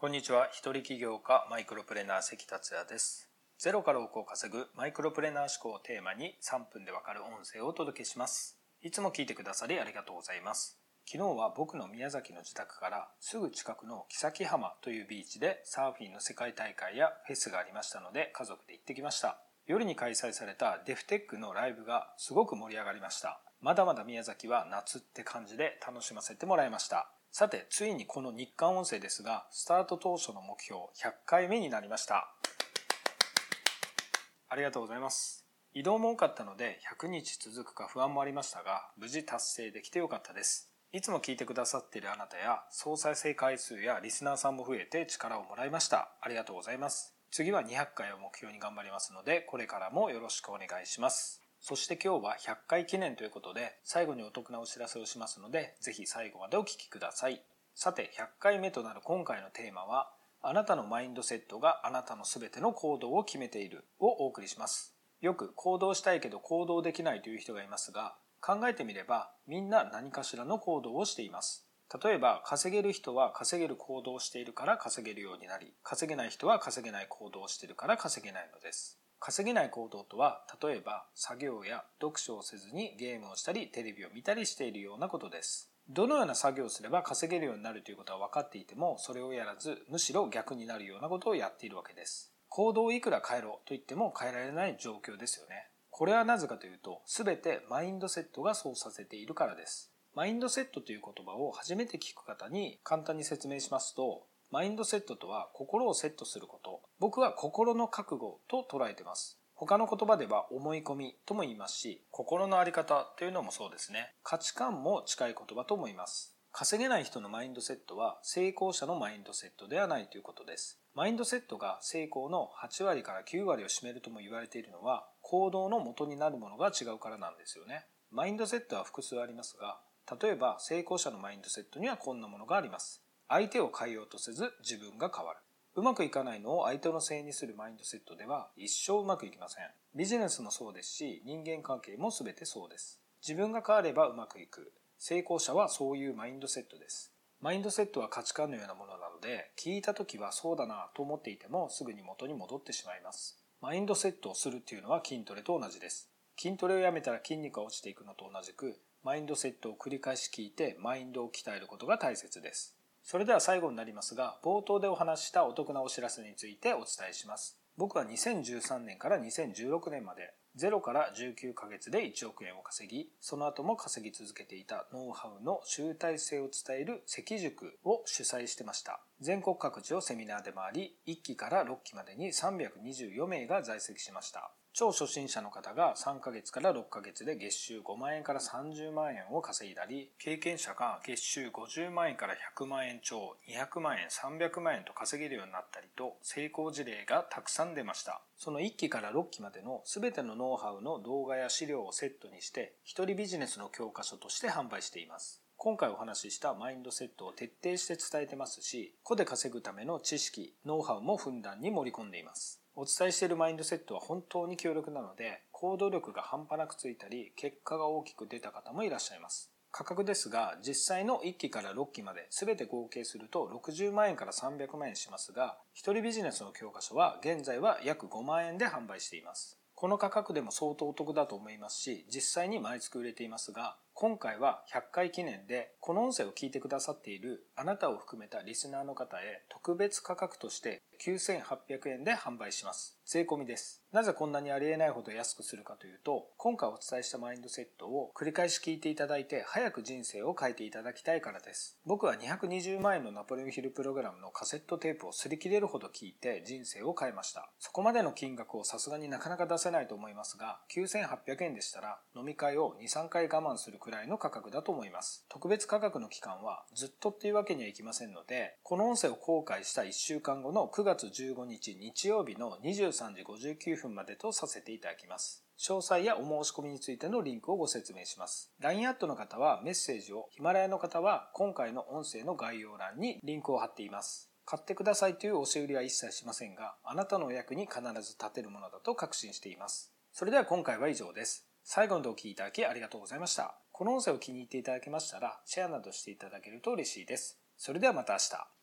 こんにちは。一人起業家マイクロプレーナー関達也です。ゼロから億を稼ぐマイクロプレーナー思考をテーマに3分でわかる音声をお届けします。いつも聞いてくださりありがとうございます。昨日は僕の宮崎の自宅からすぐ近くの木崎浜というビーチでサーフィンの世界大会やフェスがありましたので家族で行ってきました。夜に開催されたデフテックのライブがすごく盛り上がりました。まだまだ宮崎は夏って感じで楽しませてもらいました。さて、ついにこの日韓音声ですが、スタート当初の目標100回目になりました。ありがとうございます。移動も多かったので100日続くか不安もありましたが、無事達成できてよかったです。いつも聞いてくださっているあなたや、総再生回数やリスナーさんも増えて力をもらいました。ありがとうございます。次は200回を目標に頑張りますので、これからもよろしくお願いします。そして今日は100回記念ということで、最後にお得なお知らせをしますので、ぜひ最後までお聞きください。さて、100回目となる今回のテーマは、あなたのマインドセットがあなたの全ての行動を決めているをお送りします。よく行動したいけど行動できないという人がいますが、考えてみればみんな何かしらの行動をしています。例えば稼げる人は稼げる行動をしているから稼げるようになり、稼げない人は稼げない行動をしているから稼げないのです。稼げない行動とは、例えば作業や読書をせずにゲームをしたりテレビを見たりしているようなことです。どのような作業をすれば稼げるようになるということは分かっていても、それをやらず、むしろ逆になるようなことをやっているわけです。行動をいくら変えろと言っても変えられない状況ですよね。これはなぜかというと、すべてマインドセットがそうさせているからです。マインドセットという言葉を初めて聞く方に簡単に説明しますと、マインドセットとは心をセットすること。僕は心の覚悟と捉えてます。他の言葉では思い込みとも言いますし、心のあり方というのもそうですね。価値観も近い言葉と思います。稼げない人のマインドセットは成功者のマインドセットではないということです。マインドセットが成功の8割から9割を占めるとも言われているのは行動の元になるものが違うからなんですよね。マインドセットは複数ありますが、例えば成功者のマインドセットにはこんなものがあります。相手を変えようとせず自分が変わる。うまくいかないのを相手のせいにするマインドセットでは一生うまくいきません。ビジネスもそうですし、人間関係も全てそうです。自分が変わればうまくいく。成功者はそういうマインドセットです。マインドセットは価値観のようなものなので、聞いた時はそうだなと思っていてもすぐに元に戻ってしまいます。マインドセットをするっていうのは筋トレと同じです。筋トレをやめたら筋肉が落ちていくのと同じく、マインドセットを繰り返し聞いてマインドを鍛えることが大切です。それでは最後になりますが、冒頭でお話したお得なお知らせについてお伝えします。僕は2013年から2016年まで0から19ヶ月で1億円を稼ぎ、その後も稼ぎ続けていたノウハウの集大成を伝える関塾を主催してました。全国各地をセミナーで回り、1期から6期までに324名が在籍しました。超初心者の方が3ヶ月から6ヶ月で月収5万円から30万円を稼いだり、経験者が月収50万円から100万円超、200万円、300万円と稼げるようになったりと、成功事例がたくさん出ました。その1期から6期までの全てのノウハウの動画や資料をセットにして、一人ビジネスの教科書として販売しています。今回お話ししたマインドセットを徹底して伝えてますし、個で稼ぐための知識、ノウハウもふんだんに盛り込んでいます。お伝えしているマインドセットは本当に強力なので、行動力が半端なくついたり、結果が大きく出た方もいらっしゃいます。価格ですが、実際の1期から6期まで全て合計すると60万円から300万円しますが、一人ビジネスの教科書は現在は約5万円で販売しています。この価格でも相当お得だと思いますし、実際に毎月売れていますが、今回は100回記念で、この音声を聞いてくださっているあなたを含めたリスナーの方へ特別価格として9800円で販売します。税込みです。なぜこんなにありえないほど安くするかというと、今回お伝えしたマインドセットを繰り返し聞いていただいて、早く人生を変えていただきたいからです。僕は220万円のナポレオンヒルプログラムのカセットテープを擦り切れるほど聞いて人生を変えました。そこまでの金額をさすがになかなか出せないと思いますが、9800円でしたら飲み会を2、3回我慢するくくらいの価格だと思います。特別価格の期間はずっとっていうわけにはいきませんので、この音声を公開した1週間後の9月15日日曜日の23時59分までとさせていただきます。詳細やお申し込みについてのリンクをご説明します。LINE アットの方はメッセージを、ヒマラヤの方は今回の音声の概要欄にリンクを貼っています。買ってくださいという押し売りは一切しませんが、あなたのお役に必ず立てるものだと確信しています。それでは今回は以上です。最後までお聴きいただきありがとうございました。この音声を気に入っていただけましたら、シェアなどしていただけると嬉しいです。それではまた明日。